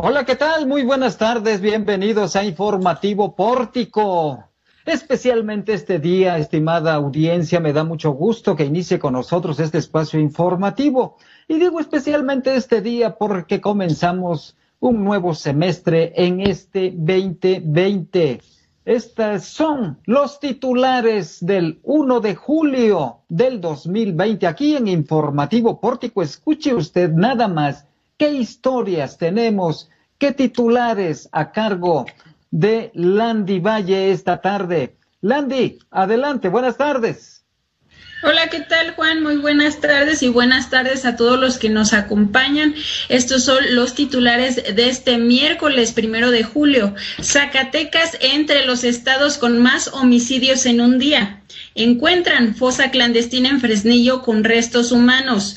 Hola, ¿qué tal? Muy buenas tardes, bienvenidos a Informativo Pórtico. Especialmente este día, estimada audiencia, me da mucho gusto que inicie con nosotros este espacio informativo. Y digo especialmente este día porque comenzamos un nuevo semestre en este 2020. Estos son los titulares del 1 de julio del 2020. Aquí en Informativo Pórtico, escuche usted nada más qué historias tenemos, qué titulares a cargo de Landy Valle esta tarde. Landy, adelante, buenas tardes. Hola, ¿qué tal Juan? Muy buenas tardes y buenas tardes a todos los que nos acompañan. Estos son los titulares de este miércoles primero de julio. Zacatecas entre los estados con más homicidios en un día. Encuentran fosa clandestina en Fresnillo con restos humanos.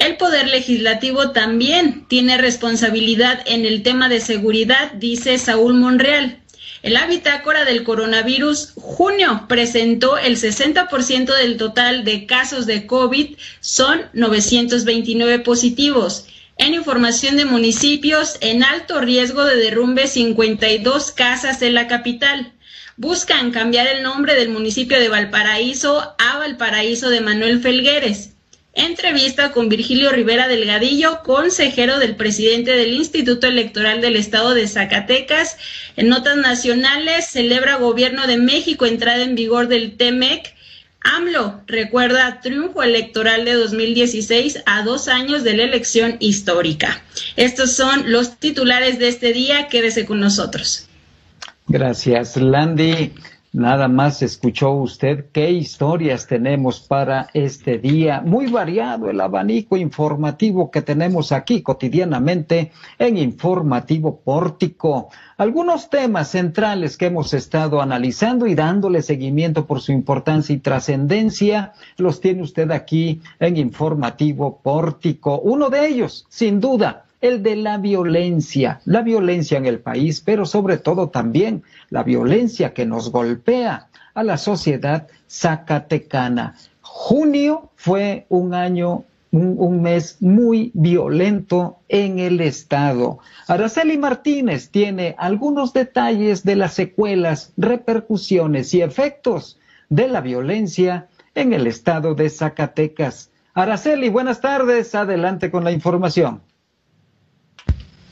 El Poder Legislativo también tiene responsabilidad en el tema de seguridad, dice Saúl Monreal. El bitácora del coronavirus, junio presentó el 60% del total de casos de COVID, son 929 positivos. En información de municipios, en alto riesgo de derrumbe 52 casas en la capital. Buscan cambiar el nombre del municipio de Valparaíso a Valparaíso de Manuel Felgueres. Entrevista con Virgilio Rivera Delgadillo, consejero del presidente del Instituto Electoral del Estado de Zacatecas. En notas nacionales, celebra Gobierno de México entrada en vigor del TEMEC. AMLO recuerda triunfo electoral de 2016 a dos años de la elección histórica. Estos son los titulares de este día. Quédese con nosotros. Gracias, Landy. Nada más escuchó usted qué historias tenemos para este día. Muy variado el abanico informativo que tenemos aquí cotidianamente en Informativo Pórtico. Algunos temas centrales que hemos estado analizando y dándole seguimiento por su importancia y trascendencia los tiene usted aquí en Informativo Pórtico. Uno de ellos, sin duda, el de la violencia, la violencia en el país, pero sobre todo también la violencia que nos golpea a la sociedad zacatecana. Junio fue un año, un, mes muy violento en el Estado. Araceli Martínez tiene algunos detalles de las secuelas, repercusiones y efectos de la violencia en el Estado de Zacatecas. Araceli, buenas tardes. Adelante con la información.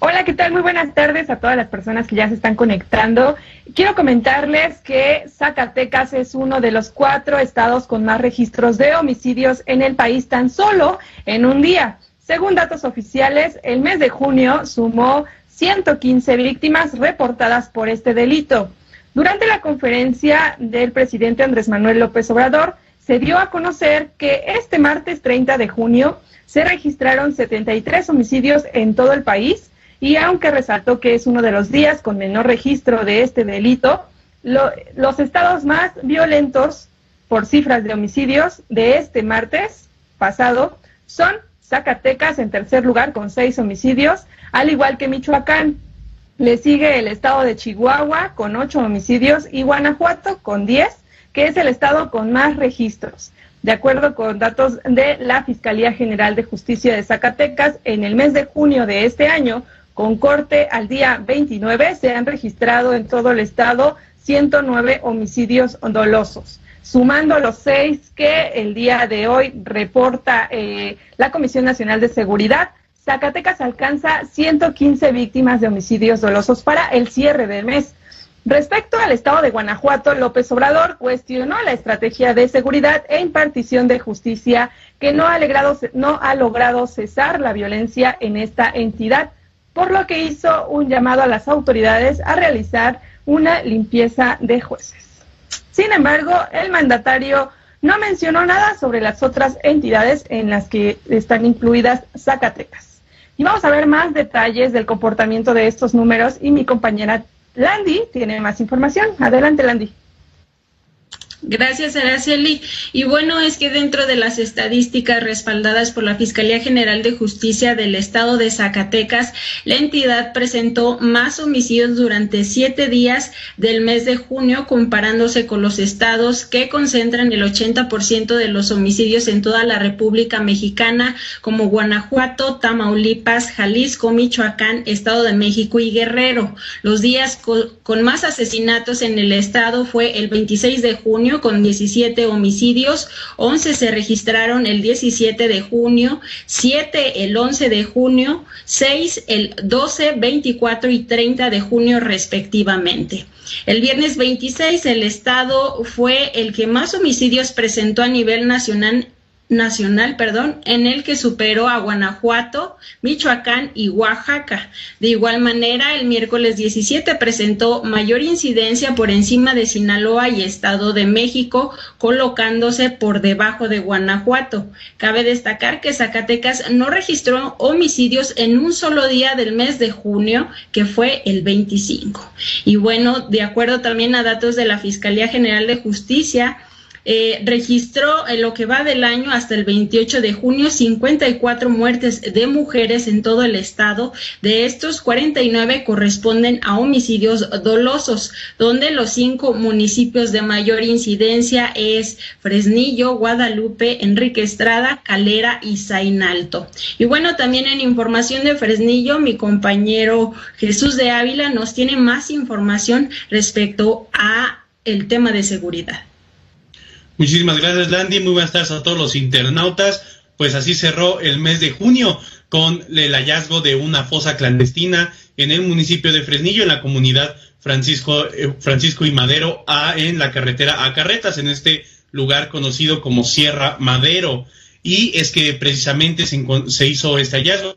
Hola, ¿qué tal? Muy buenas tardes a todas las personas que ya se están conectando. Quiero comentarles que Zacatecas es uno de los cuatro estados con más registros de homicidios en el país tan solo en un día. Según datos oficiales, el mes de junio sumó 115 víctimas reportadas por este delito. Durante la conferencia del presidente Andrés Manuel López Obrador, se dio a conocer que este martes 30 de junio se registraron 73 homicidios en todo el país y aunque resaltó que es uno de los días con menor registro de este delito, los estados más violentos por cifras de homicidios de este martes pasado son Zacatecas en tercer lugar con seis homicidios, al igual que Michoacán. Le sigue el estado de Chihuahua con ocho homicidios y Guanajuato con diez, que es el estado con más registros. De acuerdo con datos de la Fiscalía General de Justicia de Zacatecas, en el mes de junio de este año con corte al día 29 se han registrado en todo el estado 109 homicidios dolosos, sumando los seis que el día de hoy reporta eh, la Comisión Nacional de Seguridad. Zacatecas alcanza 115 víctimas de homicidios dolosos para el cierre del mes. Respecto al estado de Guanajuato, López Obrador cuestionó la estrategia de seguridad e impartición de justicia que no ha, no ha logrado cesar la violencia en esta entidad por lo que hizo un llamado a las autoridades a realizar una limpieza de jueces. Sin embargo, el mandatario no mencionó nada sobre las otras entidades en las que están incluidas Zacatecas. Y vamos a ver más detalles del comportamiento de estos números y mi compañera Landy tiene más información. Adelante, Landy. Gracias, Araceli. Y bueno, es que dentro de las estadísticas respaldadas por la Fiscalía General de Justicia del Estado de Zacatecas, la entidad presentó más homicidios durante siete días del mes de junio, comparándose con los estados que concentran el 80% de los homicidios en toda la República Mexicana, como Guanajuato, Tamaulipas, Jalisco, Michoacán, Estado de México y Guerrero. Los días con más asesinatos en el estado fue el 26 de junio con 17 homicidios, 11 se registraron el 17 de junio, 7 el 11 de junio, 6 el 12, 24 y 30 de junio respectivamente. El viernes 26 el estado fue el que más homicidios presentó a nivel nacional nacional, perdón, en el que superó a Guanajuato, Michoacán y Oaxaca. De igual manera, el miércoles 17 presentó mayor incidencia por encima de Sinaloa y Estado de México, colocándose por debajo de Guanajuato. Cabe destacar que Zacatecas no registró homicidios en un solo día del mes de junio, que fue el 25. Y bueno, de acuerdo también a datos de la Fiscalía General de Justicia, eh, registró en lo que va del año hasta el 28 de junio 54 muertes de mujeres en todo el estado. De estos, 49 corresponden a homicidios dolosos, donde los cinco municipios de mayor incidencia es Fresnillo, Guadalupe, Enrique Estrada, Calera y Zainalto. Y bueno, también en información de Fresnillo, mi compañero Jesús de Ávila nos tiene más información respecto a el tema de seguridad. Muchísimas gracias, Landy. Muy buenas tardes a todos los internautas. Pues así cerró el mes de junio con el hallazgo de una fosa clandestina en el municipio de Fresnillo, en la comunidad Francisco, eh, Francisco y Madero, a, en la carretera a Carretas, en este lugar conocido como Sierra Madero. Y es que precisamente se, se hizo este hallazgo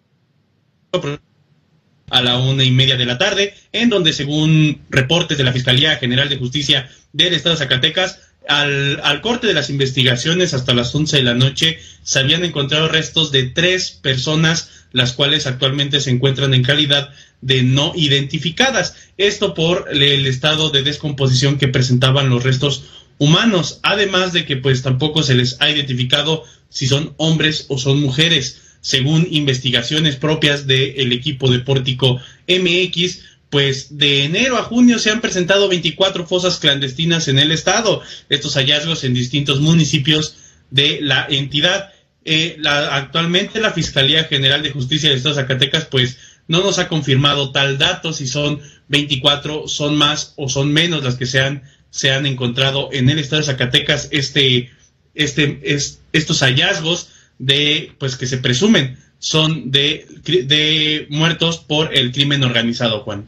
a la una y media de la tarde, en donde según reportes de la Fiscalía General de Justicia del Estado de Zacatecas, al, corte de las investigaciones hasta las 11 de la noche se habían encontrado restos de tres personas, las cuales actualmente se encuentran en calidad de no identificadas. Esto por el estado de descomposición que presentaban los restos humanos, además de que pues tampoco se les ha identificado si son hombres o son mujeres. Según investigaciones propias del equipo de Pórtico MX, pues de enero a junio se han presentado 24 fosas clandestinas en el estado. Estos hallazgos en distintos municipios de la entidad. Eh, actualmente la Fiscalía General de Justicia del Estado de Zacatecas, pues no nos ha confirmado tal dato, si son 24, son más o son menos las que se han, se han encontrado en el Estado de Zacatecas este, este, es, estos hallazgos de, pues que se presumen son de, de muertos por el crimen organizado, Juan.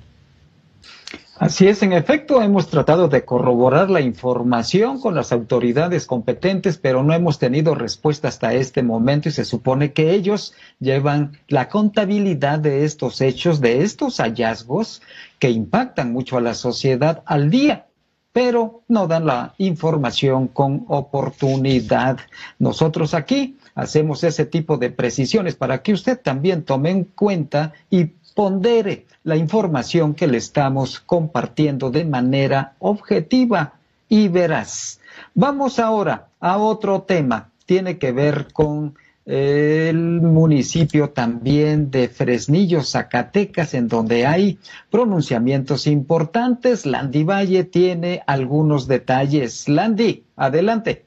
Así es, en efecto, hemos tratado de corroborar la información con las autoridades competentes, pero no hemos tenido respuesta hasta este momento y se supone que ellos llevan la contabilidad de estos hechos, de estos hallazgos que impactan mucho a la sociedad al día pero no dan la información con oportunidad. Nosotros aquí hacemos ese tipo de precisiones para que usted también tome en cuenta y pondere la información que le estamos compartiendo de manera objetiva y veraz. Vamos ahora a otro tema. Tiene que ver con eh, el municipio también de Fresnillo, Zacatecas, en donde hay pronunciamientos importantes. Landy Valle tiene algunos detalles. Landy, adelante.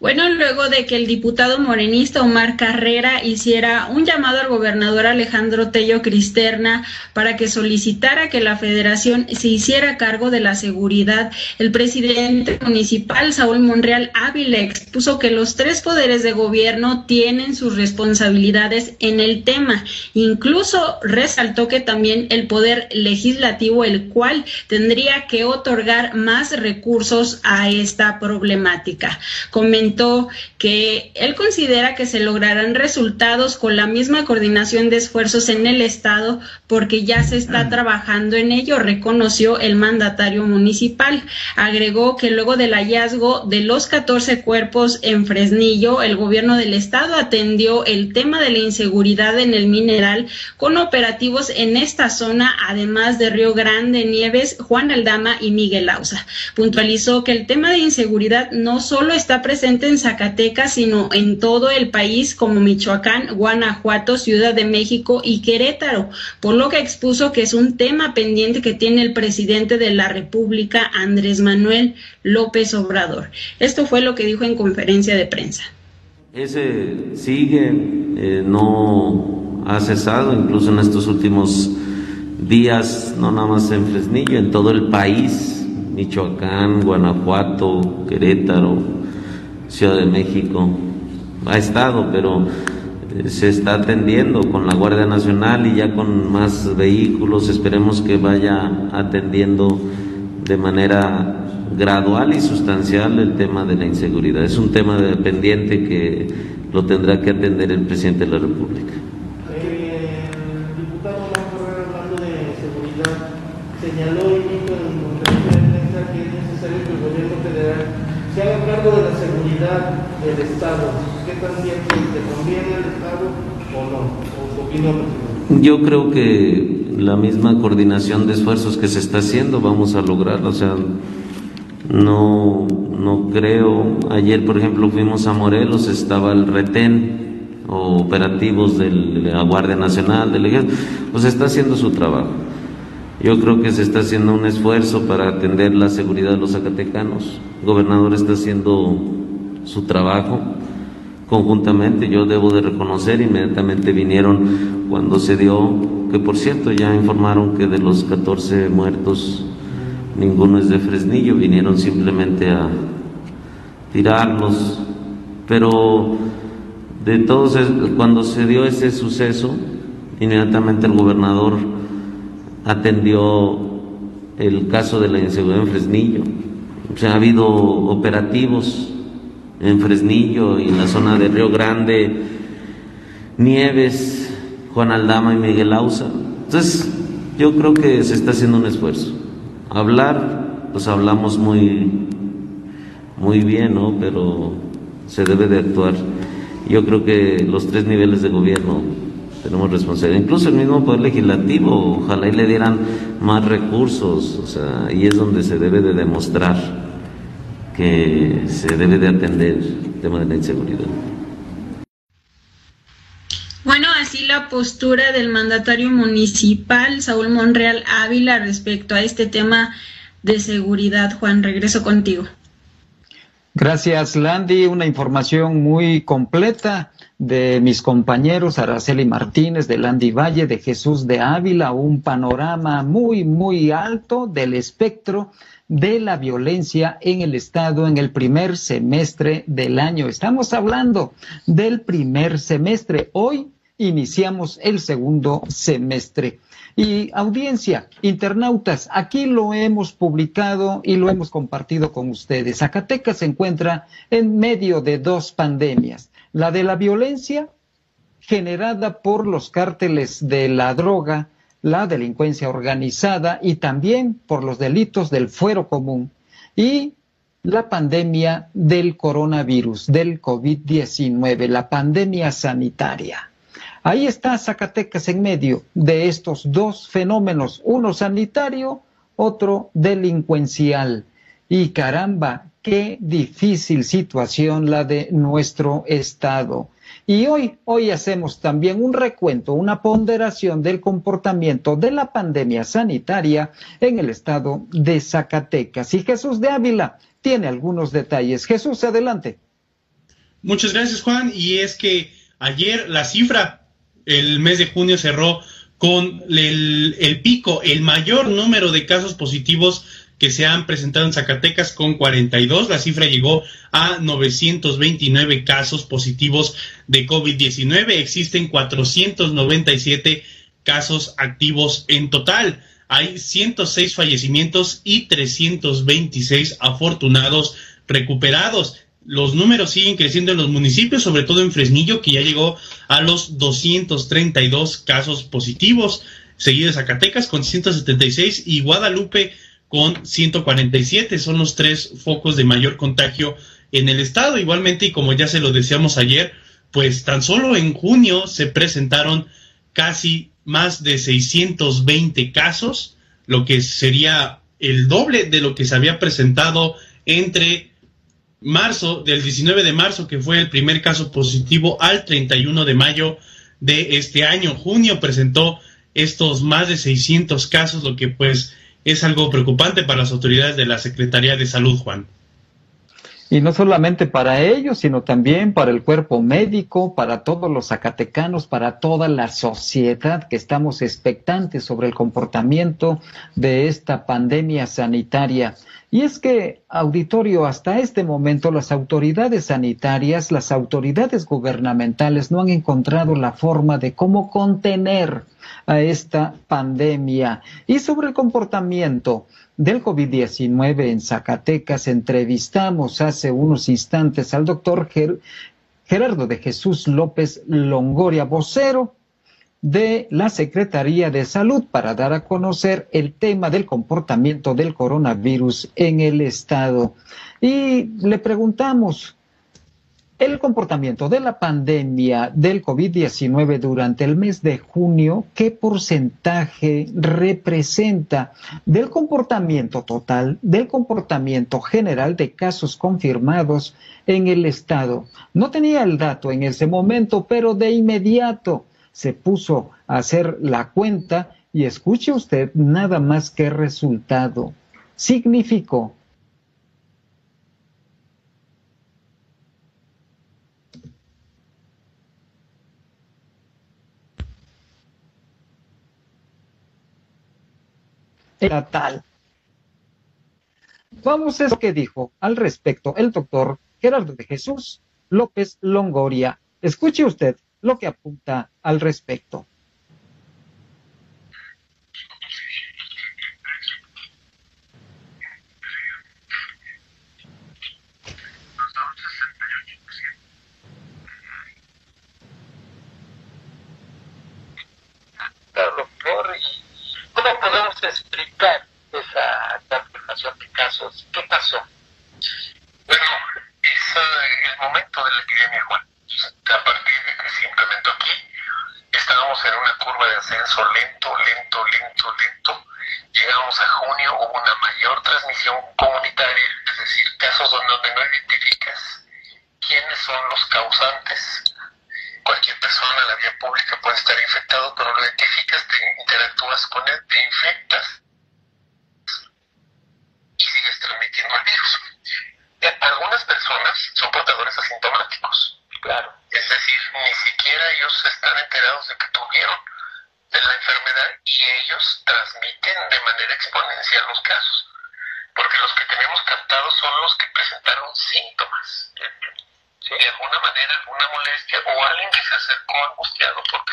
Bueno, luego de que el diputado morenista Omar Carrera hiciera un llamado al gobernador Alejandro Tello Cristerna para que solicitara que la federación se hiciera cargo de la seguridad, el presidente municipal Saúl Monreal Ávila expuso que los tres poderes de gobierno tienen sus responsabilidades en el tema. Incluso resaltó que también el poder legislativo, el cual tendría que otorgar más recursos a esta problemática. Comentó que él considera que se lograrán resultados con la misma coordinación de esfuerzos en el Estado porque ya se está trabajando en ello, reconoció el mandatario municipal. Agregó que luego del hallazgo de los 14 cuerpos en Fresnillo, el gobierno del Estado atendió el tema de la inseguridad en el mineral con operativos en esta zona, además de Río Grande, Nieves, Juan Aldama y Miguel Ausa. Puntualizó que el tema de inseguridad no solo está presente en Zacatecas, sino en todo el país como Michoacán, Guanajuato, Ciudad de México y Querétaro, por lo que expuso que es un tema pendiente que tiene el presidente de la República, Andrés Manuel López Obrador. Esto fue lo que dijo en conferencia de prensa. Ese sigue, eh, no ha cesado, incluso en estos últimos días, no nada más en Fresnillo, en todo el país, Michoacán, Guanajuato, Querétaro, Ciudad de México, ha estado, pero eh, se está atendiendo con la Guardia Nacional y ya con más vehículos, esperemos que vaya atendiendo de manera gradual y sustancial el tema de la inseguridad. Es un tema pendiente que lo tendrá que atender el presidente de la República. Eh, el diputado hablando de seguridad, señaló y dijo en conferencia de prensa que es necesario que el gobierno federal se haga cargo de la seguridad del Estado. ¿Qué tan cierto te conviene al Estado o no? ¿O su opinión yo creo que la misma coordinación de esfuerzos que se está haciendo vamos a lograr, o sea, no, no creo. Ayer, por ejemplo, fuimos a Morelos, estaba el retén o operativos de la Guardia Nacional, del Ejército, pues está haciendo su trabajo. Yo creo que se está haciendo un esfuerzo para atender la seguridad de los zacatecanos. El gobernador está haciendo su trabajo conjuntamente. Yo debo de reconocer, inmediatamente vinieron cuando se dio, que por cierto ya informaron que de los 14 muertos, ninguno es de Fresnillo, vinieron simplemente a tirarlos, pero de todos, cuando se dio ese suceso, inmediatamente el gobernador atendió el caso de la inseguridad en Fresnillo. O sea, ha habido operativos en Fresnillo y en la zona de Río Grande, Nieves, Juan Aldama y Miguel Ausa. Entonces, yo creo que se está haciendo un esfuerzo. Hablar, pues hablamos muy, muy bien, ¿no? Pero se debe de actuar. Yo creo que los tres niveles de gobierno tenemos responsabilidad. Incluso el mismo Poder Legislativo, ojalá y le dieran más recursos, o sea, y es donde se debe de demostrar que se debe de atender el tema de la inseguridad. Bueno, así la postura del mandatario municipal, Saúl Monreal Ávila, respecto a este tema de seguridad. Juan, regreso contigo. Gracias, Landy. Una información muy completa de mis compañeros Araceli Martínez, de Landy Valle, de Jesús de Ávila, un panorama muy, muy alto del espectro de la violencia en el Estado en el primer semestre del año. Estamos hablando del primer semestre. Hoy iniciamos el segundo semestre. Y audiencia, internautas, aquí lo hemos publicado y lo hemos compartido con ustedes. Zacatecas se encuentra en medio de dos pandemias. La de la violencia generada por los cárteles de la droga, la delincuencia organizada y también por los delitos del fuero común y la pandemia del coronavirus, del COVID-19, la pandemia sanitaria. Ahí está Zacatecas en medio de estos dos fenómenos, uno sanitario, otro delincuencial. Y caramba, qué difícil situación la de nuestro Estado. Y hoy, hoy hacemos también un recuento, una ponderación del comportamiento de la pandemia sanitaria en el estado de Zacatecas. Y Jesús de Ávila tiene algunos detalles. Jesús, adelante. Muchas gracias, Juan. Y es que ayer la cifra el mes de junio cerró con el, pico, el mayor número de casos positivos que se han presentado en Zacatecas con 42. La cifra llegó a 929 casos positivos de COVID-19. Existen 497 casos activos en total. Hay 106 fallecimientos y 326 afortunados recuperados. los números siguen creciendo en los municipios, sobre todo en Fresnillo, que ya llegó a los 232 casos positivos, seguido de Zacatecas con 176 y Guadalupe con 147. Son los tres focos de mayor contagio en el estado. Igualmente, y como ya se lo decíamos ayer, pues tan solo en junio se presentaron casi más de 620 casos, lo que sería el doble de lo que se había presentado entre marzo, del 19 de marzo, que fue el primer caso positivo, al 31 de mayo de este año. Junio presentó estos más de 600 casos, lo que pues es algo preocupante para las autoridades de la Secretaría de Salud, Juan. Y no solamente para ellos, sino también para el cuerpo médico, para todos los zacatecanos, para toda la sociedad que estamos expectantes sobre el comportamiento de esta pandemia sanitaria. Y es que, auditorio, hasta este momento las autoridades sanitarias, las autoridades gubernamentales no han encontrado la forma de cómo contener a esta pandemia. Y sobre el comportamiento, del COVID-19 en Zacatecas, entrevistamos hace unos instantes al doctor Gerardo de Jesús López Longoria, vocero de la Secretaría de Salud para dar a conocer el tema del comportamiento del coronavirus en el estado. Y le preguntamos el comportamiento de la pandemia del COVID-19 durante el mes de junio, ¿qué porcentaje representa del comportamiento total, del comportamiento general de casos confirmados en el estado? No tenía el dato en ese momento, pero de inmediato se puso a hacer la cuenta y escuche usted nada más que resultado. Significó Vamos a eso que dijo al respecto el doctor Gerardo de Jesús López Longoria. Escuche usted lo que apunta al respecto. Casos? ¿Qué pasó? Bueno, es el momento de la epidemia, Juan. A partir de que se implementó aquí, estábamos en una curva de ascenso lento, lento, lento, lento. Llegamos a junio, hubo una mayor transmisión comunitaria, es decir, casos donde no identificas quiénes son los causantes. Cualquier persona la vía pública puede estar infectado, pero lo identificas, te interactúas con él, te infectas y sigues transmitiendo el virus. Eh, algunas personas son portadores asintomáticos. Claro. Es decir, ni siquiera ellos están enterados de que tuvieron la enfermedad y ellos transmiten de los casos. Porque los que tenemos captados son los que presentaron síntomas. De alguna manera, una molestia o alguien que se acercó angustiado porque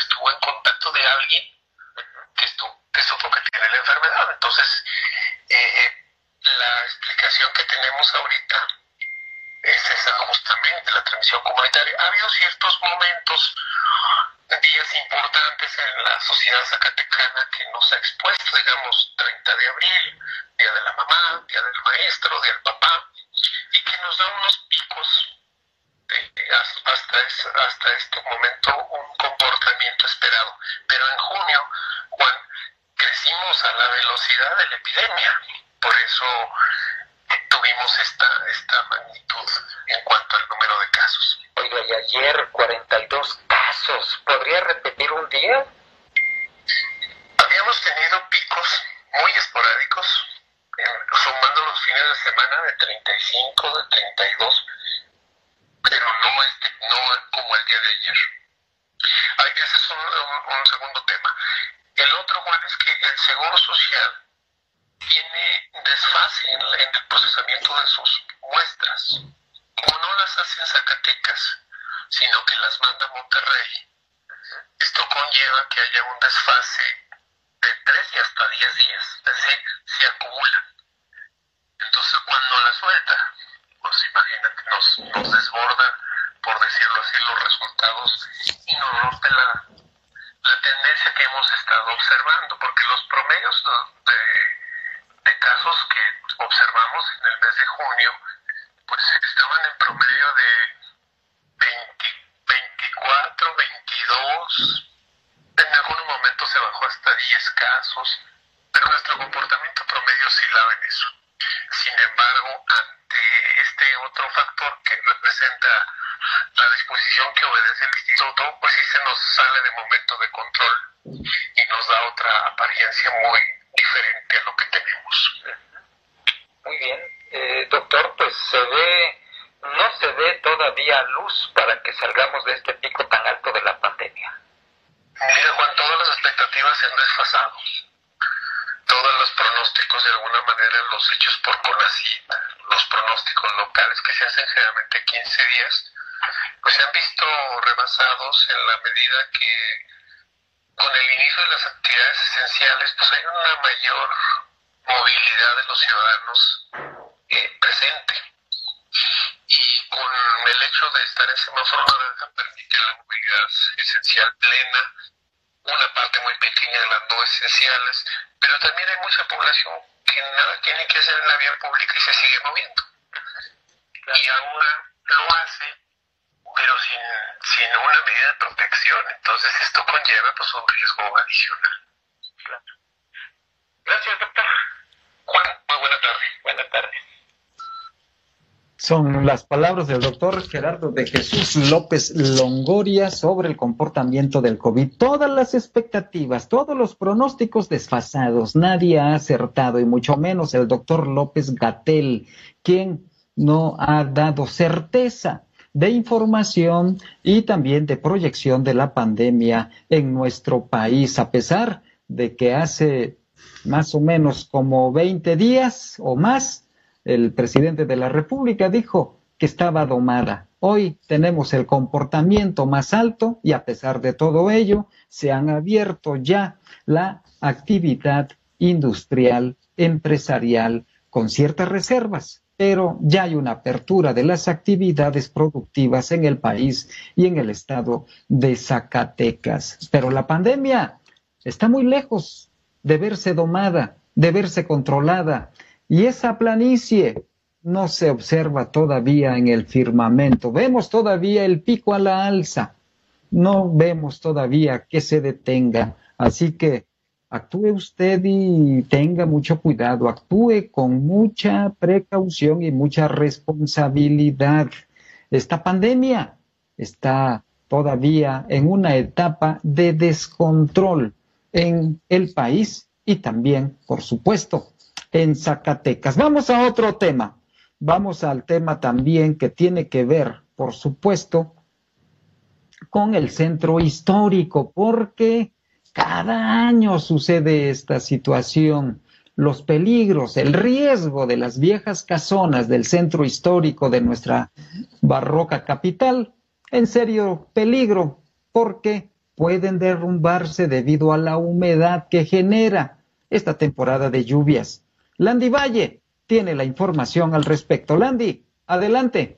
sino que las manda Monterrey. Esto conlleva que haya un desfase de tres y hasta 10 días, es decir, se acumula Entonces, cuando la suelta, pues imagínate, nos, nos desborda, por decirlo así, los resultados y nos rompe la, la tendencia que hemos estado observando, porque los promedios de, de casos que observamos en el mes de junio, pues estaban en promedio de 22, en algunos momentos se bajó hasta 10 casos, pero nuestro comportamiento promedio oscilaba en eso. Sin embargo, ante este otro factor que representa la disposición que obedece el instituto, pues sí se nos sale de momento de control y nos da otra apariencia muy diferente a lo que tenemos. Muy bien. Eh, doctor, pues se ve, se ve todavía luz para que salgamos de este pico tan alto de la pandemia. Mira, Juan, todas las expectativas se han desfasado. Todos los pronósticos, de alguna manera, los hechos por CONACYT, los pronósticos locales que se hacen generalmente 15 días, pues se han visto rebasados en la medida que con el inicio de las actividades esenciales, pues hay una mayor movilidad de los ciudadanos eh, presente. Y con el hecho de estar en semáforo naranja permite la movilidad esencial plena, una parte muy pequeña de las no esenciales, pero también hay mucha población que nada tiene que hacer en la vía pública y se sigue moviendo. Y ahora lo hace pero sin, sin una medida de protección. Entonces esto conlleva pues un riesgo adicional. Gracias, doctor. Juan, muy buena tarde. Buena tarde. Son las palabras del doctor Gerardo de Jesús López Longoria sobre el comportamiento del COVID. Todas las expectativas, todos los pronósticos desfasados, nadie ha acertado y mucho menos el doctor López Gatel, quien no ha dado certeza de información y también de proyección de la pandemia en nuestro país, a pesar de que hace más o menos como 20 días o más, el presidente de la República dijo que estaba domada. Hoy tenemos el comportamiento más alto y a pesar de todo ello, se han abierto ya la actividad industrial, empresarial, con ciertas reservas pero ya hay una apertura de las actividades productivas en el país y en el estado de Zacatecas. Pero la pandemia está muy lejos de verse domada, de verse controlada, y esa planicie no se observa todavía en el firmamento. Vemos todavía el pico a la alza, no vemos todavía que se detenga. Así que actúe usted y tenga mucho cuidado, actúe con mucha precaución y mucha responsabilidad. Esta pandemia está todavía en una etapa de descontrol en el país y también, por supuesto, en Zacatecas. Vamos a otro tema. Vamos al tema también que tiene que ver, por supuesto, con el centro histórico, porque cada año sucede esta situación. Los peligros, el riesgo de las viejas casonas del centro histórico de nuestra barroca capital, en serio peligro, porque pueden derrumbarse debido a la humedad que genera esta temporada de lluvias. Landy Valle tiene la información al respecto. Landy, adelante.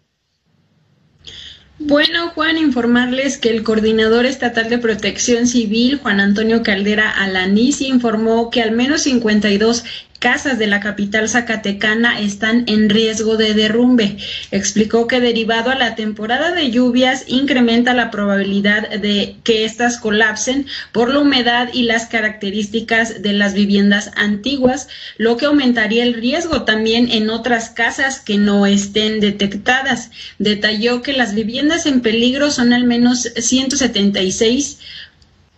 Bueno, Juan, informarles que el coordinador estatal de protección civil, Juan Antonio Caldera Alanici, informó que al menos 52 casas de la capital zacatecana están en riesgo de derrumbe. Explicó que derivado a la temporada de lluvias incrementa la probabilidad de que éstas colapsen por la humedad y las características de las viviendas antiguas, lo que aumentaría el riesgo también en otras casas que no estén detectadas. Detalló que las viviendas en peligro son al menos 176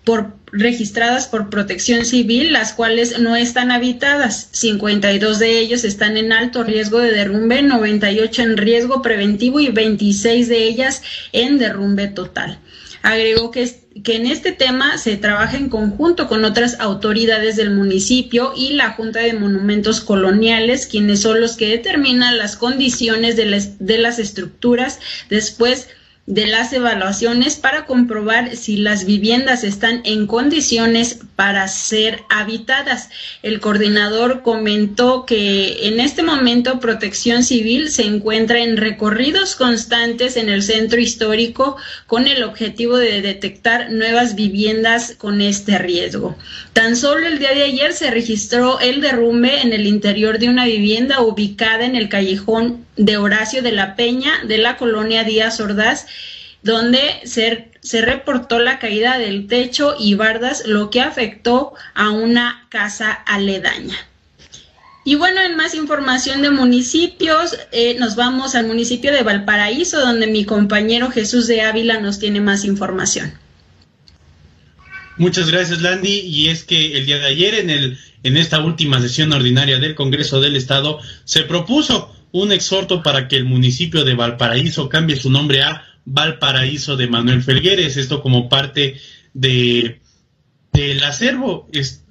por, registradas por protección civil, las cuales no están habitadas. 52 de ellos están en alto riesgo de derrumbe, 98 en riesgo preventivo y 26 de ellas en derrumbe total. Agregó que, que en este tema se trabaja en conjunto con otras autoridades del municipio y la Junta de Monumentos Coloniales, quienes son los que determinan las condiciones de, de las estructuras después de las evaluaciones para comprobar si las viviendas están en condiciones para ser habitadas. El coordinador comentó que en este momento Protección Civil se encuentra en recorridos constantes en el centro histórico con el objetivo de detectar nuevas viviendas con este riesgo. Tan solo el día de ayer se registró el derrumbe en el interior de una vivienda ubicada en el callejón de Horacio de la Peña de la colonia Díaz Ordaz, donde se, reportó la caída del techo y bardas, lo que afectó a una casa aledaña. Y bueno, en más información de municipios, eh, nos vamos al municipio de Valparaíso, donde mi compañero Jesús de Ávila nos tiene más información. Muchas gracias, Landy. Y es que el día de ayer, en, el, en esta última sesión ordinaria del Congreso del Estado, se propuso un exhorto para que el municipio de Valparaíso cambie su nombre a Valparaíso de Manuel Felgueres, esto como parte de del acervo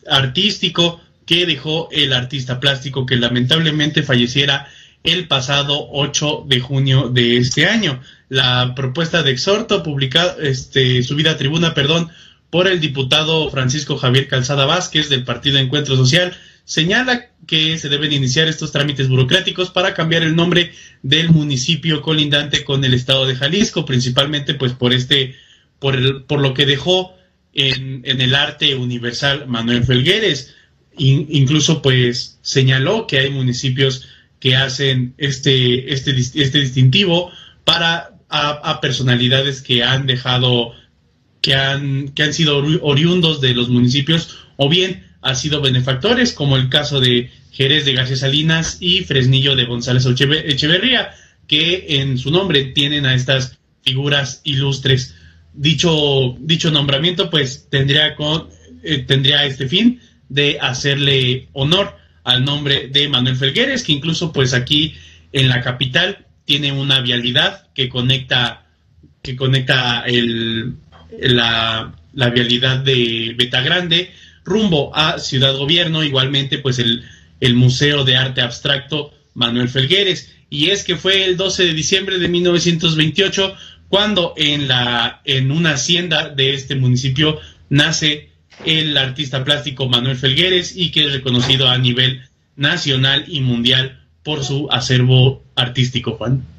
artístico que dejó el artista plástico que lamentablemente falleciera el pasado 8 de junio de este año. La propuesta de exhorto publicada, este, subida a tribuna, perdón, por el diputado Francisco Javier Calzada Vázquez del Partido Encuentro Social señala que se deben iniciar estos trámites burocráticos para cambiar el nombre del municipio colindante con el estado de Jalisco, principalmente pues por este, por, el, por lo que dejó en, en, el arte universal Manuel Felgueres. incluso pues señaló que hay municipios que hacen este, este, este distintivo para a, a personalidades que han dejado, que han, que han sido oriundos de los municipios o bien ha sido benefactores, como el caso de Jerez de García Salinas y Fresnillo de González Echeverría, que en su nombre tienen a estas figuras ilustres. Dicho, dicho nombramiento, pues tendría, con, eh, tendría este fin de hacerle honor al nombre de Manuel Felgueres, que incluso pues aquí en la capital tiene una vialidad que conecta, que conecta el, la, la vialidad de Betagrande rumbo a Ciudad Gobierno, igualmente pues el, el Museo de Arte Abstracto Manuel Felgueres. Y es que fue el 12 de diciembre de 1928 cuando en, la, en una hacienda de este municipio nace el artista plástico Manuel Felgueres y que es reconocido a nivel nacional y mundial por su acervo artístico, Juan.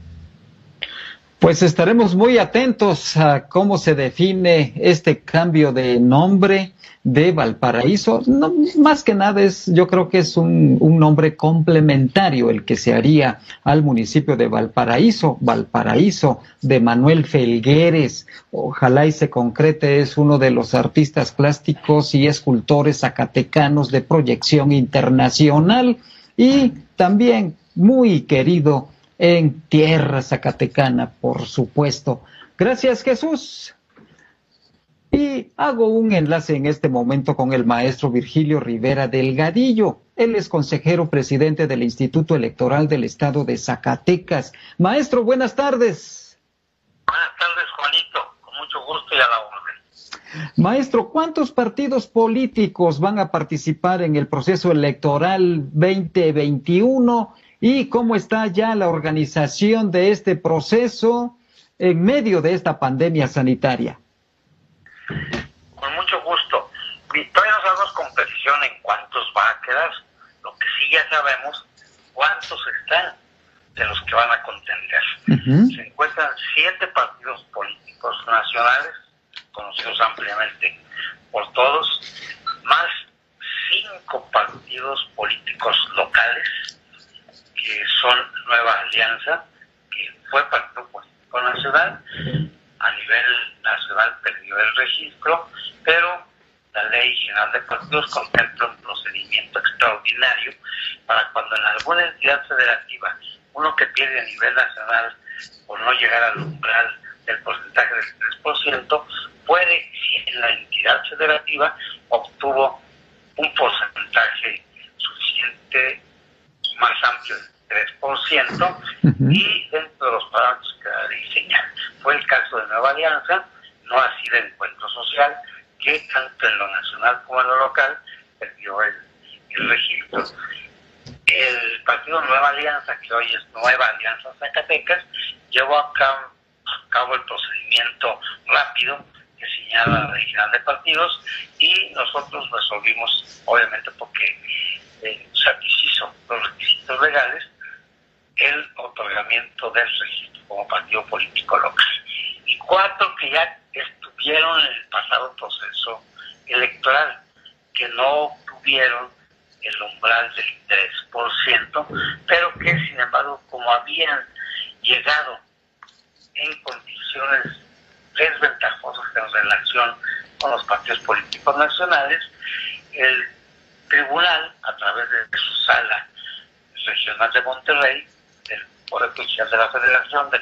Pues estaremos muy atentos a cómo se define este cambio de nombre de Valparaíso. No, más que nada es, yo creo que es un, nombre complementario el que se haría al municipio de Valparaíso, Valparaíso de Manuel Felgueres. Ojalá y se concrete, es uno de los artistas plásticos y escultores zacatecanos de proyección internacional y también muy querido en tierra zacatecana, por supuesto. Gracias, Jesús. Y hago un enlace en este momento con el maestro Virgilio Rivera Delgadillo. Él es consejero presidente del Instituto Electoral del Estado de Zacatecas. Maestro, buenas tardes. Buenas tardes, Juanito. Con mucho gusto y a la orden. Maestro, ¿cuántos partidos políticos van a participar en el proceso electoral 2021 y cómo está ya la organización de este proceso en medio de esta pandemia sanitaria. Con mucho gusto. Todavía no sabemos con precisión en cuántos va a quedar. Lo que sí ya sabemos, cuántos están de los que van a contender. Se encuentran siete partidos políticos nacionales, conocidos ampliamente por todos, más cinco partidos políticos locales, que son Nueva Alianza, que fue Partido Político Nacional, a nivel nacional perdió el registro, pero la Ley General de Partidos contempla un procedimiento extraordinario para cuando en alguna entidad federativa uno que pierde a nivel nacional por no llegar al umbral del porcentaje del 3%, puede, si en la entidad federativa obtuvo un porcentaje suficiente más amplio 3% y dentro de los parámetros que la señala. Fue el caso de Nueva Alianza, no así de Encuentro Social, que tanto en lo nacional como en lo local perdió el, el registro. El partido Nueva Alianza, que hoy es Nueva Alianza Zacatecas, llevó a cabo, a cabo el procedimiento rápido que señala la general de partidos y nosotros resolvimos, obviamente porque eh, satisfizo los requisitos legales, el otorgamiento del registro como partido político local. Y cuatro que ya estuvieron en el pasado proceso electoral, que no tuvieron el umbral del 3%, pero que sin embargo como habían llegado en condiciones desventajosas en relación con los partidos políticos nacionales, el tribunal, a través de su sala regional de Monterrey, del Poder Judicial de la Federación, del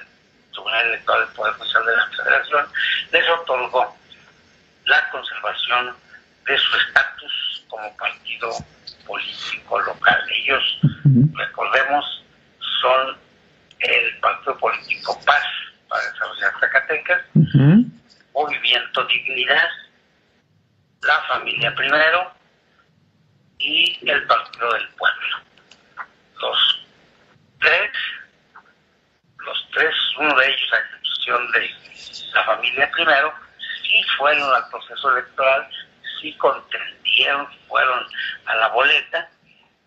Tribunal Electoral del Poder Judicial de la Federación, les otorgó la conservación de su estatus como partido político local. Ellos, recordemos, son el partido político Paz para desarrollar Zacatecas, Movimiento Dignidad, la familia primero y el Partido del Pueblo. Los tres, los tres, uno de ellos a excepción de la familia primero, sí fueron al proceso electoral, sí contendieron, fueron a la boleta,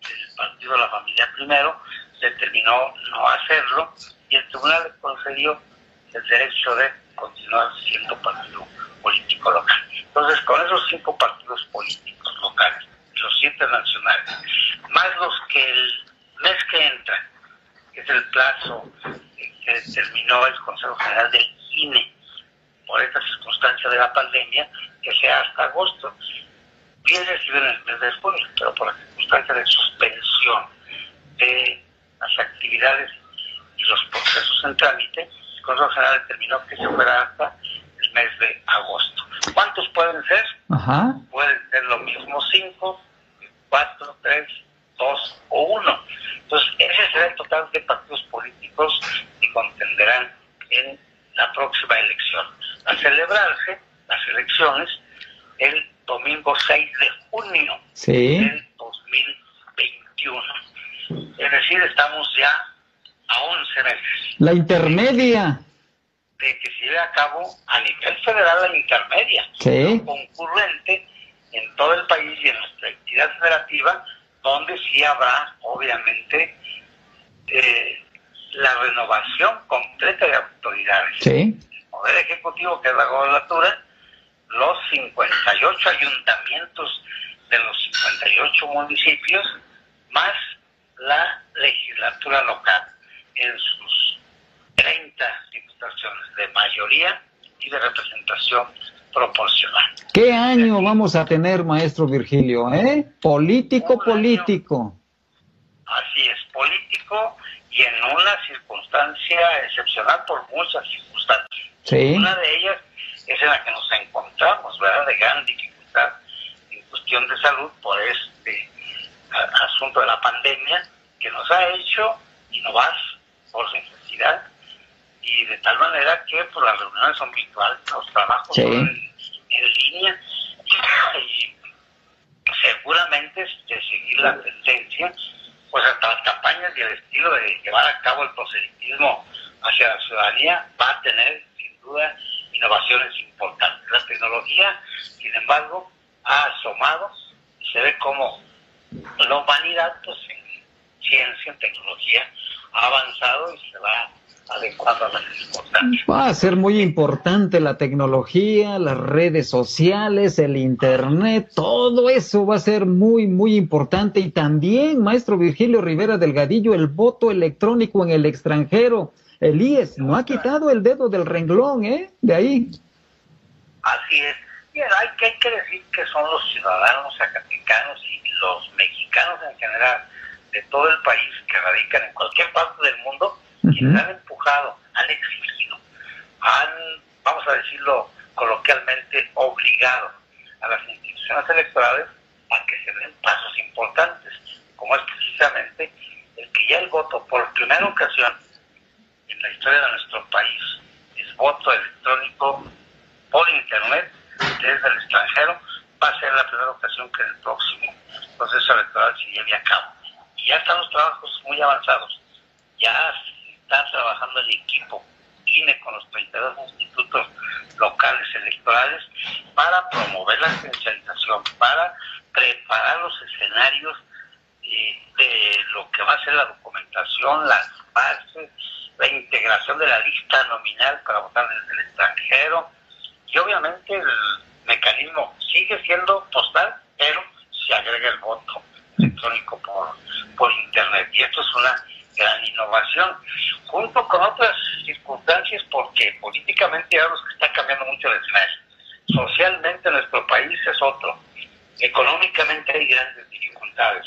el partido de la familia primero determinó no hacerlo y el tribunal le concedió el derecho de continuar siendo partido político local. Entonces, con esos cinco partidos políticos locales, los siete nacionales, más los que el mes que entra, que es el plazo que determinó el Consejo General del INE por esta circunstancia de la pandemia, que sea hasta agosto. Bien reciben el mes después, pero por la circunstancia de suspensión de las actividades y los procesos en trámite, el Consejo General determinó que se fuera hasta el mes de agosto. ¿Cuántos pueden ser? Pueden ser lo mismo cinco, cuatro, tres, dos o uno. Entonces, ese será el total de partidos políticos que contenderán en la próxima elección. A celebrarse las elecciones el domingo 6 de junio del 2021. Es decir, estamos ya a 11 meses. La intermedia. De que se lleve a cabo a nivel federal la intermedia. Sí. Concurrente en todo el país y en nuestra entidad federativa, donde sí habrá, obviamente, eh, la renovación completa de autoridades. Sí. Que es la gobernatura, los 58 ayuntamientos de los 58 municipios, más la legislatura local en sus 30 diputaciones de mayoría y de representación proporcional. ¿Qué año vamos a tener, maestro Virgilio? ¿Eh? Político, político. así es, político y en una circunstancia excepcional por muchas circunstancias. Sí. Una de ellas es en la que nos De gran dificultad en cuestión de salud por este asunto de la pandemia que nos ha hecho innovar por necesidad y de tal manera que por las reuniones son virtuales, los trabajos son en, en, línea y seguramente de seguir la tendencia, pues hasta las campañas y el estilo de llevar a cabo el proselitismo hacia la ciudadanía va a tener sin duda innovaciones importantes. Tecnología, sin embargo, ha asomado y se ve como la humanidad, pues en ciencia, en tecnología, ha avanzado y se va adecuando a las circunstancias. Va a ser muy importante la tecnología, las redes sociales, el internet, todo eso va a ser muy, muy importante. Y también, maestro Virgilio Rivera Delgadillo, el voto electrónico en el extranjero. El IES no ha quitado el dedo del renglón, ¿eh? De ahí. Así es. Bien, hay que, hay que decir que son los ciudadanos zacatecanos y los mexicanos en general de todo el país que radican en cualquier parte del mundo quienes han empujado, han exigido, han, vamos a decirlo coloquialmente, obligado a las instituciones electorales a que se den pasos importantes, como es precisamente el que ya el voto por primera ocasión en la historia de nuestro país es voto electrónico por internet desde el extranjero, va a ser la primera ocasión que en el próximo proceso electoral se lleve a cabo. Y ya están los trabajos muy avanzados, ya está trabajando el equipo INE con los 32 institutos locales electorales para promover la esencialización, para preparar los escenarios eh, de lo que va a ser la documentación, las bases, la integración de la lista nominal para votar desde el extranjero y obviamente el mecanismo sigue siendo postal, pero se agrega el voto electrónico por, por internet y esto es una gran innovación, junto con otras circunstancias porque políticamente los que está cambiando mucho el escenario. Socialmente nuestro país es otro, económicamente hay grandes dificultades.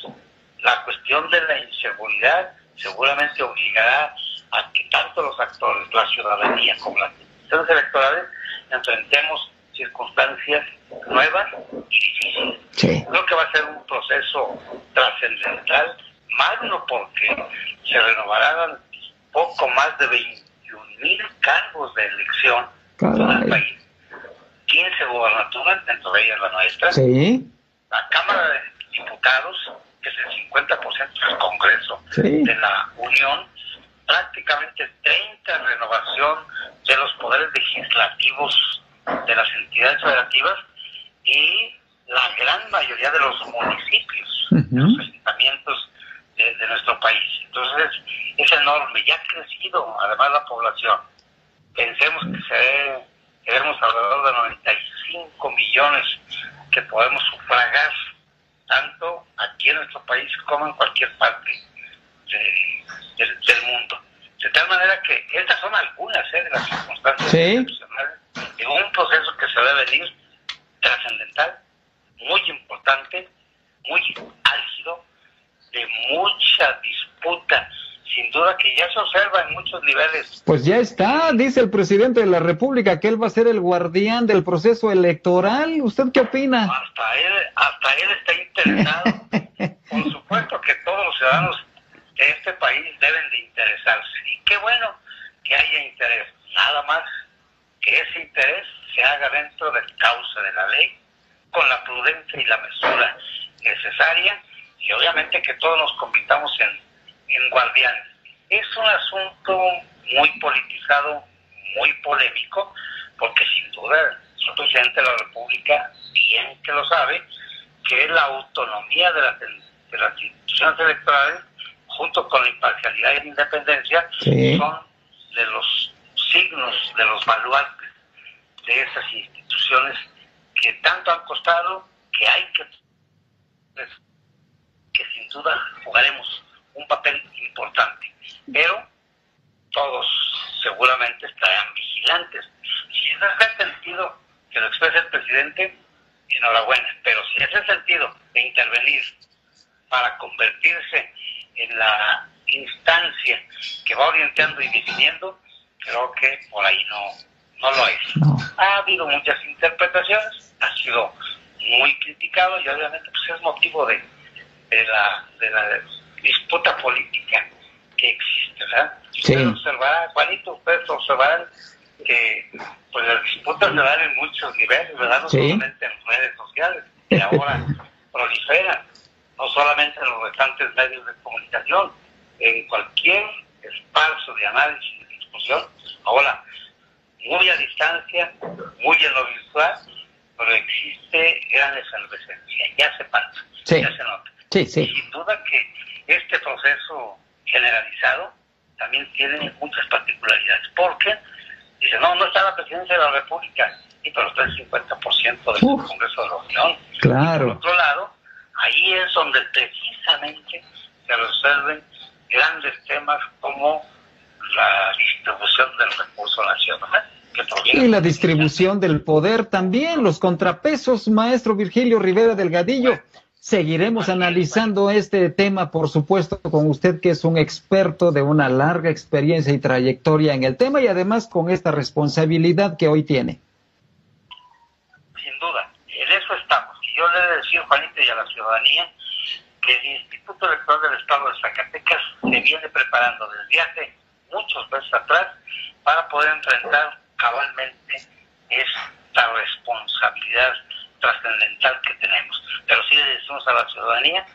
La cuestión de la inseguridad seguramente obligará a que tanto los actores, la ciudadanía como las instituciones electorales enfrentemos circunstancias nuevas y difíciles. Creo que va a ser un proceso trascendental, magno porque se renovarán poco más de 21 mil cargos de elección en el país. 15 gobernaturas, dentro de ellas la nuestra. La Cámara de Diputados, que es el 50% del Congreso de la Unión, prácticamente 30 renovación de los poderes legislativos de las entidades federativas y la gran mayoría de los municipios, de los ayuntamientos de, nuestro país. Entonces es enorme, ya ha crecido además la población. Pensemos que se, tenemos alrededor de 95 millones que podemos sufragar tanto aquí en nuestro país como en cualquier parte del mundo. De tal manera que estas son algunas ¿eh? de las circunstancias de un proceso que se debe venir trascendental, muy importante, muy álgido, de mucha disputa, sin duda que ya se observa en muchos niveles. Pues ya está, dice el presidente de la República que él va a ser el guardián del proceso electoral. ¿Usted qué opina? Hasta él, hasta él está interesado. Por supuesto que todos los ciudadanos este país deben de interesarse. Y qué bueno que haya interés. Nada más que ese interés se haga dentro del cauce de la ley, con la prudencia y la mesura necesaria y obviamente que todos nos convirtamos en, en guardianes. Es un asunto muy politizado, muy polémico, porque sin duda el presidente de la República bien que lo sabe, que la autonomía de las, de las instituciones electorales, junto con la imparcialidad y la independencia, son de los signos, de los baluartes de esas instituciones que tanto han costado, que hay que que sin duda jugaremos un papel importante. Pero todos seguramente estarán vigilantes. Si ese es el sentido que lo expresa el presidente, enhorabuena. Pero si es el sentido de intervenir para convertirse en la instancia que va orientando y definiendo, creo que por ahí no, no lo es. Ha habido muchas interpretaciones, ha sido muy criticado y obviamente pues es motivo de, de la, de la disputa política que existe, ¿verdad? Ustedes observarán, Juanito, ustedes observarán que pues las disputas se dan en muchos niveles, ¿verdad? No solamente en redes sociales, que ahora proliferan, no solamente en los restantes medios de comunicación, en cualquier espacio de análisis y discusión, ahora muy a distancia, muy en lo virtual, pero existe gran efervescencia, ya se pasa, ya se nota. Sí, sí. sin duda que este proceso generalizado también tiene muchas particularidades. Porque dice, no, no está la presidencia de la República, y pero está el 50% del Congreso de la Unión. Claro. por otro lado, ahí es donde precisamente se resuelven grandes temas como la distribución del recurso nacional. y la distribución del poder también, los contrapesos, maestro Virgilio Rivera Delgadillo. Seguiremos analizando este tema, por supuesto, con usted que es un experto de una larga experiencia y trayectoria en el tema y además con esta responsabilidad que hoy tiene. Sin duda, en eso estamos. Yo le he de decir, Juanito, y a la ciudadanía, que el Instituto Electoral del Estado de Zacatecas se viene preparando desde hace muchos meses atrás para poder enfrentar cabalmente esta responsabilidad trascendental que tenemos. Pero sí le decimos a la ciudadanía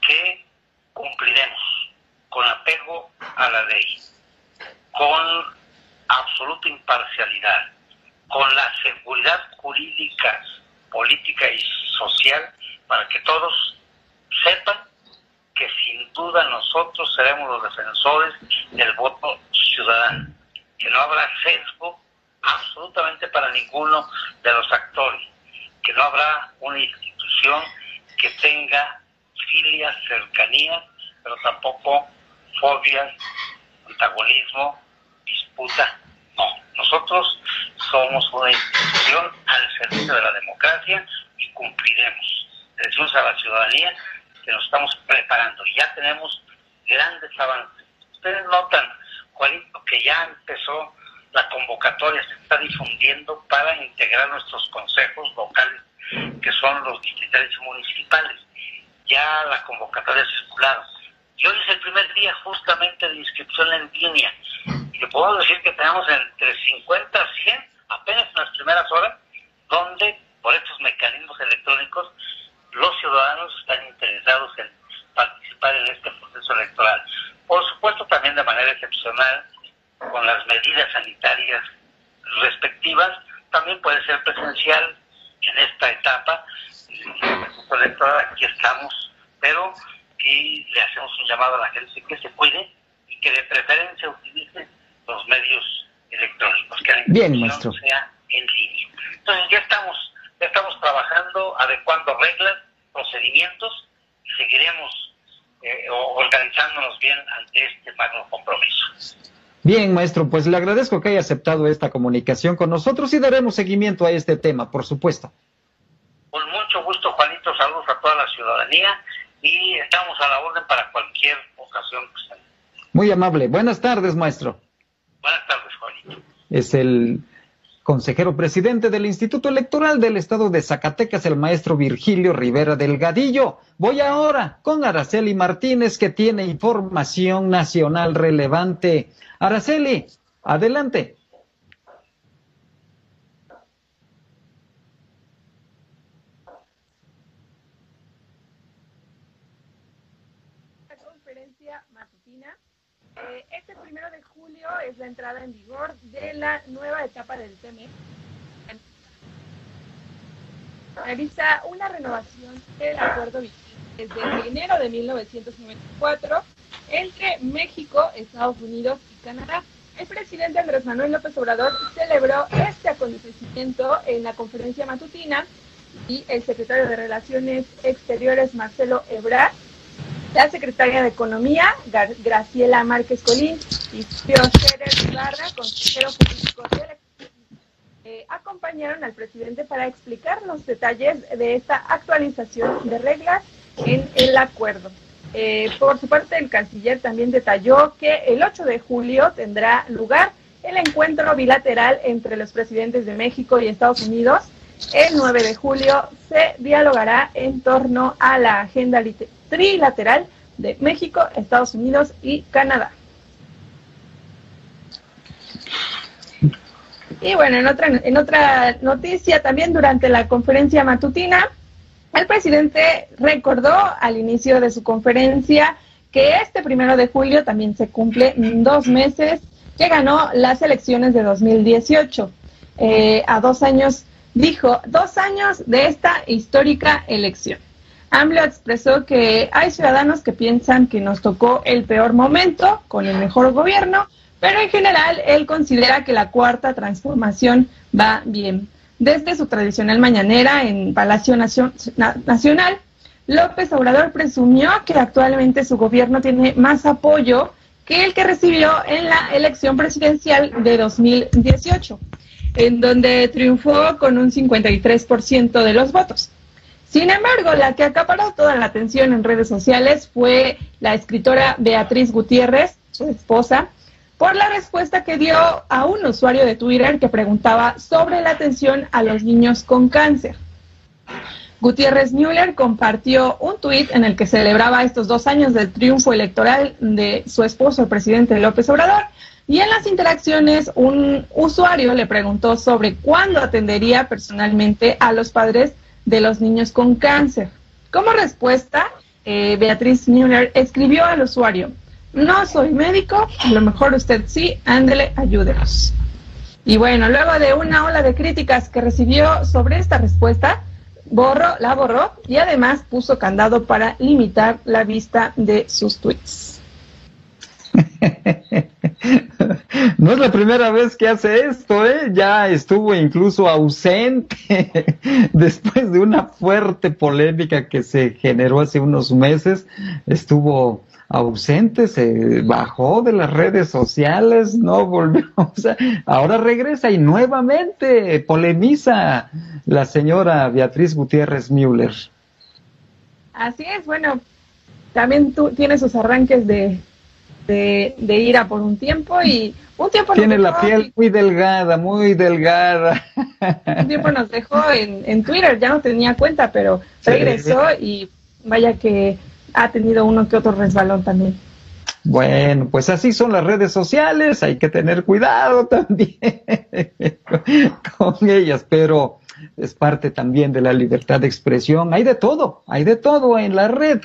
que cumpliremos con apego a la ley, con absoluta imparcialidad, con la seguridad jurídica, política y social para que todos sepan que sin duda nosotros seremos los defensores del voto ciudadano, que no habrá sesgo absolutamente para ninguno de los actores, que no habrá una institución que tenga filias, cercanía, pero tampoco fobias, antagonismo, disputa. No, nosotros somos una institución al servicio de la democracia y cumpliremos. Decimos a la ciudadanía que nos estamos preparando y ya tenemos grandes avances. Ustedes notan, Juanito, que ya empezó la convocatoria, se está difundiendo para integrar nuestros consejos locales, que son los distritales y municipales. Ya la convocatoria circular. Y hoy es el primer día justamente de inscripción en línea. Le puedo decir que tenemos entre 50 a 100, apenas en las primeras horas, donde por estos mecanismos electrónicos los ciudadanos están interesados en participar en este proceso electoral. Por supuesto, también de manera excepcional, con las medidas sanitarias respectivas, también puede ser presencial en esta etapa. El proceso electoral, aquí estamos, pero y le hacemos un llamado a la gente que se cuide y que de preferencia utilice los medios electrónicos, que la inscripción sea en línea. Entonces ya estamos, ya estamos trabajando, adecuando reglas, procedimientos y seguiremos eh, organizándonos bien ante este magno compromiso. Bien, maestro, pues le agradezco que haya aceptado esta comunicación con nosotros y daremos seguimiento a este tema, por supuesto. Con mucho gusto, Juanito, saludos a toda la ciudadanía y estamos a la orden para cualquier ocasión Muy amable. Buenas tardes, maestro. Buenas tardes, Juanito. Es el consejero presidente del Instituto Electoral del Estado de Zacatecas, el maestro Virgilio Rivera Delgadillo. Voy ahora con Araceli Martínez, que tiene información nacional relevante. Araceli, adelante. Es la entrada en vigor de la nueva etapa del TME. Realiza una renovación del acuerdo desde enero de 1994 entre México, Estados Unidos y Canadá. El presidente Andrés Manuel López Obrador celebró este acontecimiento en la conferencia matutina y el secretario de Relaciones Exteriores, Marcelo Ebrard, la secretaria de Economía, Graciela Márquez Colín, y Pérez Ibarra, consejero político de eh, acompañaron al presidente para explicar los detalles de esta actualización de reglas en el acuerdo. Eh, por su parte, el canciller también detalló que el 8 de julio tendrá lugar el encuentro bilateral entre los presidentes de México y Estados Unidos. El 9 de julio se dialogará en torno a la agenda trilateral de México, Estados Unidos y Canadá. Y bueno, en otra, en otra noticia, también durante la conferencia matutina, el presidente recordó al inicio de su conferencia que este primero de julio también se cumple dos meses que ganó las elecciones de 2018. Eh, a dos años, dijo, dos años de esta histórica elección. AMLO expresó que hay ciudadanos que piensan que nos tocó el peor momento con el mejor gobierno, pero en general él considera que la cuarta transformación va bien. Desde su tradicional mañanera en Palacio Nacional, López Obrador presumió que actualmente su gobierno tiene más apoyo que el que recibió en la elección presidencial de 2018, en donde triunfó con un 53% de los votos. Sin embargo, la que acaparó toda la atención en redes sociales fue la escritora Beatriz Gutiérrez, su esposa, por la respuesta que dio a un usuario de Twitter que preguntaba sobre la atención a los niños con cáncer. Gutiérrez Müller compartió un tuit en el que celebraba estos dos años del triunfo electoral de su esposo, el presidente López Obrador, y en las interacciones un usuario le preguntó sobre cuándo atendería personalmente a los padres de los niños con cáncer. Como respuesta, eh, Beatriz Müller escribió al usuario, No soy médico, a lo mejor usted sí, ándele, ayúdenos. Y bueno, luego de una ola de críticas que recibió sobre esta respuesta, borró, la borró y además puso candado para limitar la vista de sus tweets. No es la primera vez que hace esto, ¿eh? Ya estuvo incluso ausente después de una fuerte polémica que se generó hace unos meses. Estuvo ausente, se bajó de las redes sociales, no volvió, o sea, ahora regresa y nuevamente polemiza la señora Beatriz Gutiérrez Müller. Así es, bueno, también tú tienes sus arranques de, de, ira por un tiempo y un tiempo tiene la piel muy delgada, muy delgada. Un tiempo nos dejó en, en Twitter, ya no tenía cuenta, pero regresó y vaya que ha tenido uno que otro resbalón también. Bueno, pues así son las redes sociales, hay que tener cuidado también con ellas, pero es parte también de la libertad de expresión. Hay de todo, hay de todo en la red,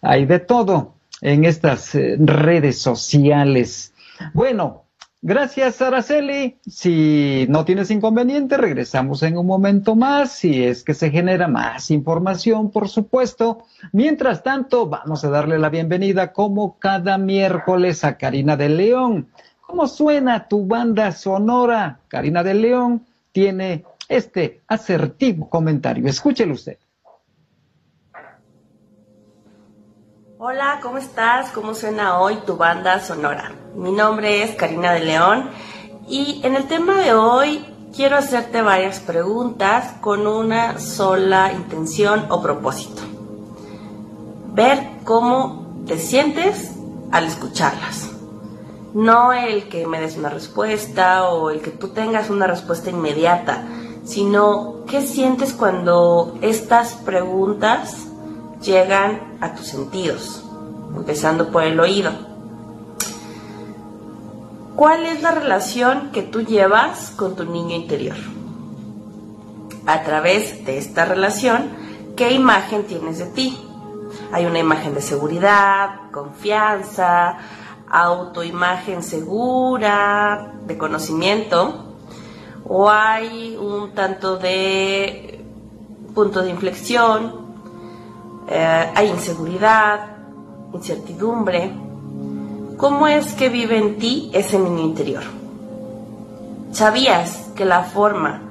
hay de todo en estas eh, redes sociales. Bueno, Gracias, Araceli. Si no tienes inconveniente, regresamos en un momento más, si es que se genera más información, por supuesto. Mientras tanto, vamos a darle la bienvenida como cada miércoles a Karina de León. ¿Cómo suena tu banda sonora? Karina de León tiene este asertivo comentario. Escúchelo usted. Hola, ¿cómo estás? ¿Cómo suena hoy tu banda sonora? Mi nombre es Karina de León y en el tema de hoy quiero hacerte varias preguntas con una sola intención o propósito. Ver cómo te sientes al escucharlas. No el que me des una respuesta o el que tú tengas una respuesta inmediata, sino qué sientes cuando estas preguntas llegan a tus sentidos, empezando por el oído. ¿Cuál es la relación que tú llevas con tu niño interior? A través de esta relación, ¿qué imagen tienes de ti? Hay una imagen de seguridad, confianza, autoimagen segura, de conocimiento, o hay un tanto de punto de inflexión, eh, hay inseguridad, incertidumbre. ¿Cómo es que vive en ti ese niño interior? ¿Sabías que la forma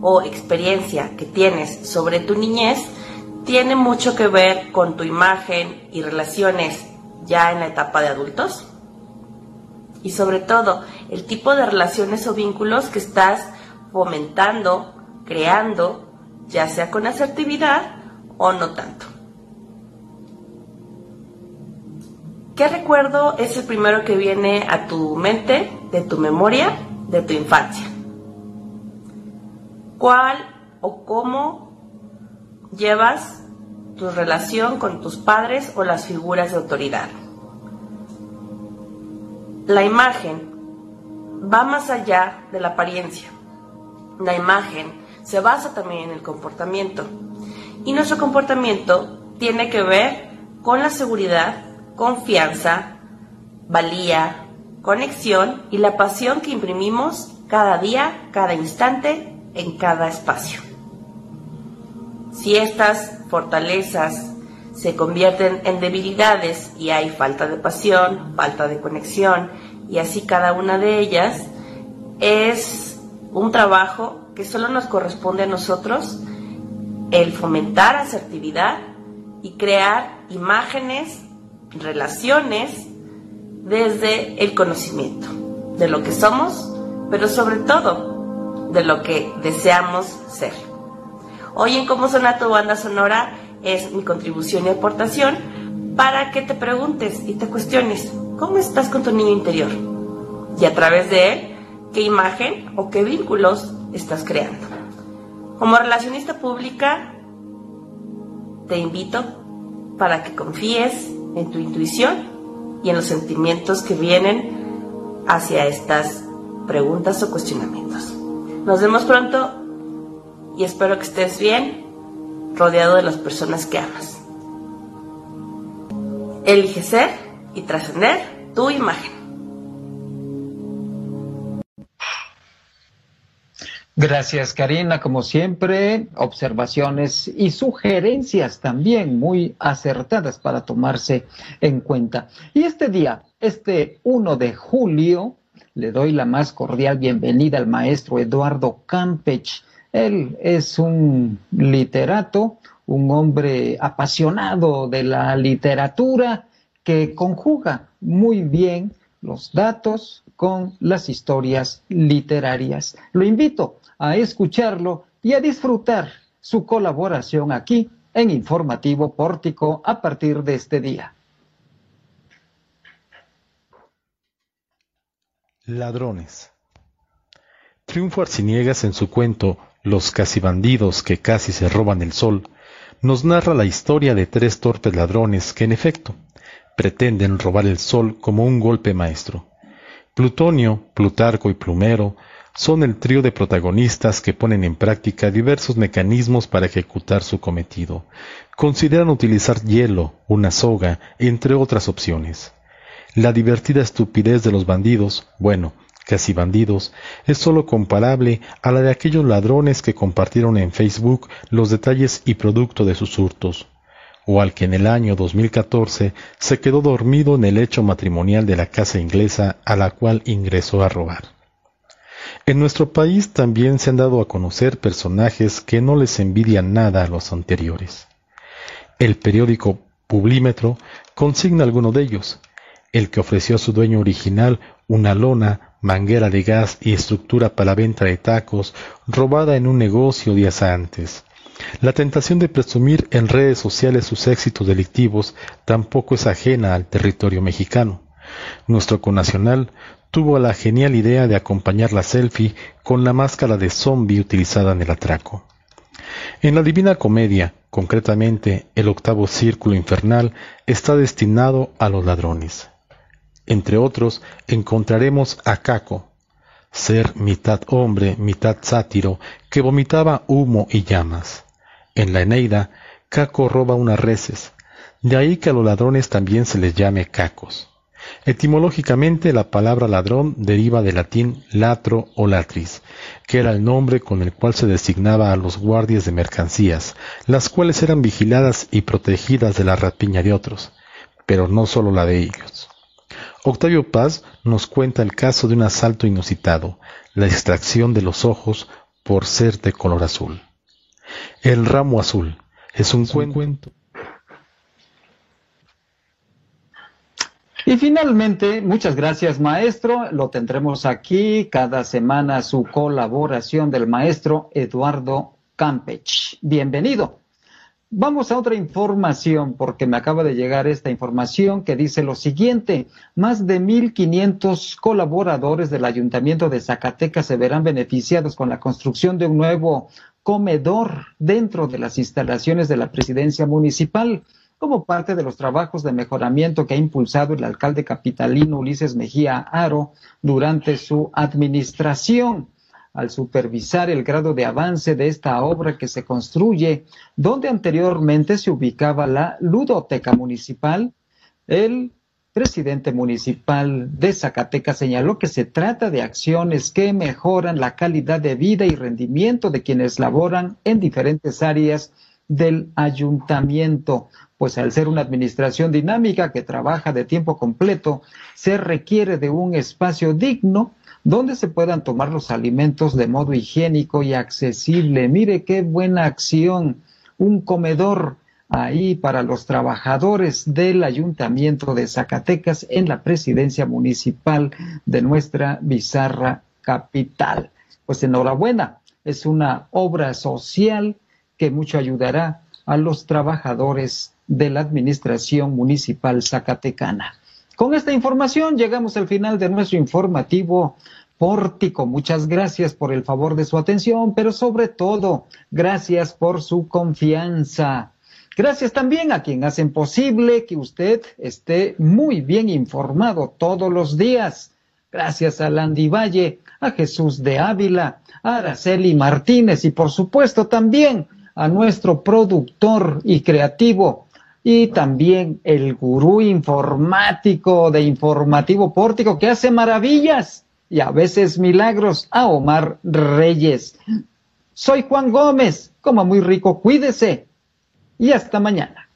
o experiencia que tienes sobre tu niñez tiene mucho que ver con tu imagen y relaciones ya en la etapa de adultos? Y sobre todo, el tipo de relaciones o vínculos que estás fomentando, creando, ya sea con asertividad o no tanto. ¿Qué recuerdo es el primero que viene a tu mente, de tu memoria, de tu infancia? ¿Cuál o cómo llevas tu relación con tus padres o las figuras de autoridad? La imagen va más allá de la apariencia. La imagen se basa también en el comportamiento. Y nuestro comportamiento tiene que ver con la seguridad confianza, valía, conexión y la pasión que imprimimos cada día, cada instante, en cada espacio. Si estas fortalezas se convierten en debilidades y hay falta de pasión, falta de conexión y así cada una de ellas, es un trabajo que solo nos corresponde a nosotros el fomentar asertividad y crear imágenes relaciones desde el conocimiento de lo que somos, pero sobre todo de lo que deseamos ser. Hoy en Cómo Suena tu banda sonora es mi contribución y aportación para que te preguntes y te cuestiones cómo estás con tu niño interior y a través de él qué imagen o qué vínculos estás creando. Como relacionista pública, te invito para que confíes en tu intuición y en los sentimientos que vienen hacia estas preguntas o cuestionamientos. Nos vemos pronto y espero que estés bien, rodeado de las personas que amas. Elige ser y trascender tu imagen. Gracias, Karina. Como siempre, observaciones y sugerencias también muy acertadas para tomarse en cuenta. Y este día, este 1 de julio, le doy la más cordial bienvenida al maestro Eduardo Campech. Él es un literato, un hombre apasionado de la literatura que conjuga muy bien los datos con las historias literarias. Lo invito a escucharlo y a disfrutar su colaboración aquí en Informativo Pórtico a partir de este día. Ladrones. Triunfo Arciniegas en su cuento Los casi bandidos que casi se roban el sol nos narra la historia de tres torpes ladrones que en efecto pretenden robar el sol como un golpe maestro. Plutonio, Plutarco y Plumero son el trío de protagonistas que ponen en práctica diversos mecanismos para ejecutar su cometido. Consideran utilizar hielo, una soga, entre otras opciones. La divertida estupidez de los bandidos, bueno, casi bandidos, es sólo comparable a la de aquellos ladrones que compartieron en Facebook los detalles y producto de sus hurtos, o al que en el año 2014 se quedó dormido en el hecho matrimonial de la casa inglesa a la cual ingresó a robar. En nuestro país también se han dado a conocer personajes que no les envidian nada a los anteriores. El periódico Publímetro consigna alguno de ellos, el que ofreció a su dueño original una lona, manguera de gas y estructura para la venta de tacos robada en un negocio días antes. La tentación de presumir en redes sociales sus éxitos delictivos tampoco es ajena al territorio mexicano. Nuestro conacional tuvo la genial idea de acompañar la selfie con la máscara de zombie utilizada en el atraco. En la Divina Comedia, concretamente el octavo círculo infernal, está destinado a los ladrones. Entre otros, encontraremos a Caco, ser mitad hombre, mitad sátiro, que vomitaba humo y llamas. En la Eneida, Caco roba unas reses, de ahí que a los ladrones también se les llame cacos. Etimológicamente la palabra ladrón deriva del latín latro o latris, que era el nombre con el cual se designaba a los guardias de mercancías, las cuales eran vigiladas y protegidas de la rapiña de otros, pero no solo la de ellos. Octavio Paz nos cuenta el caso de un asalto inusitado, la extracción de los ojos por ser de color azul. El ramo azul es un, cuento Y finalmente, muchas gracias maestro, lo tendremos aquí cada semana su colaboración del maestro Eduardo Campech. Bienvenido. Vamos a otra información porque me acaba de llegar esta información que dice lo siguiente. Más de 1.500 colaboradores del Ayuntamiento de Zacatecas se verán beneficiados con la construcción de un nuevo comedor dentro de las instalaciones de la presidencia municipal como parte de los trabajos de mejoramiento que ha impulsado el alcalde capitalino Ulises Mejía Aro durante su administración al supervisar el grado de avance de esta obra que se construye, donde anteriormente se ubicaba la ludoteca municipal, el presidente municipal de Zacatecas señaló que se trata de acciones que mejoran la calidad de vida y rendimiento de quienes laboran en diferentes áreas del ayuntamiento, pues al ser una administración dinámica que trabaja de tiempo completo, se requiere de un espacio digno donde se puedan tomar los alimentos de modo higiénico y accesible. Mire qué buena acción, un comedor ahí para los trabajadores del Ayuntamiento de Zacatecas en la presidencia municipal de nuestra bizarra capital. Pues enhorabuena, es una obra social que mucho ayudará a los trabajadores de la Administración Municipal Zacatecana. Con esta información llegamos al final de nuestro informativo Pórtico. Muchas gracias por el favor de su atención, pero sobre todo, gracias por su confianza. Gracias también a quien hacen posible que usted esté muy bien informado todos los días. Gracias a Landy Valle, a Jesús de Ávila, a Araceli Martínez y por supuesto también a nuestro productor y creativo, y también el gurú informático de Informativo Pórtico que hace maravillas y a veces milagros a Omar Reyes. Soy Juan Gómez, como muy rico, cuídese y hasta mañana.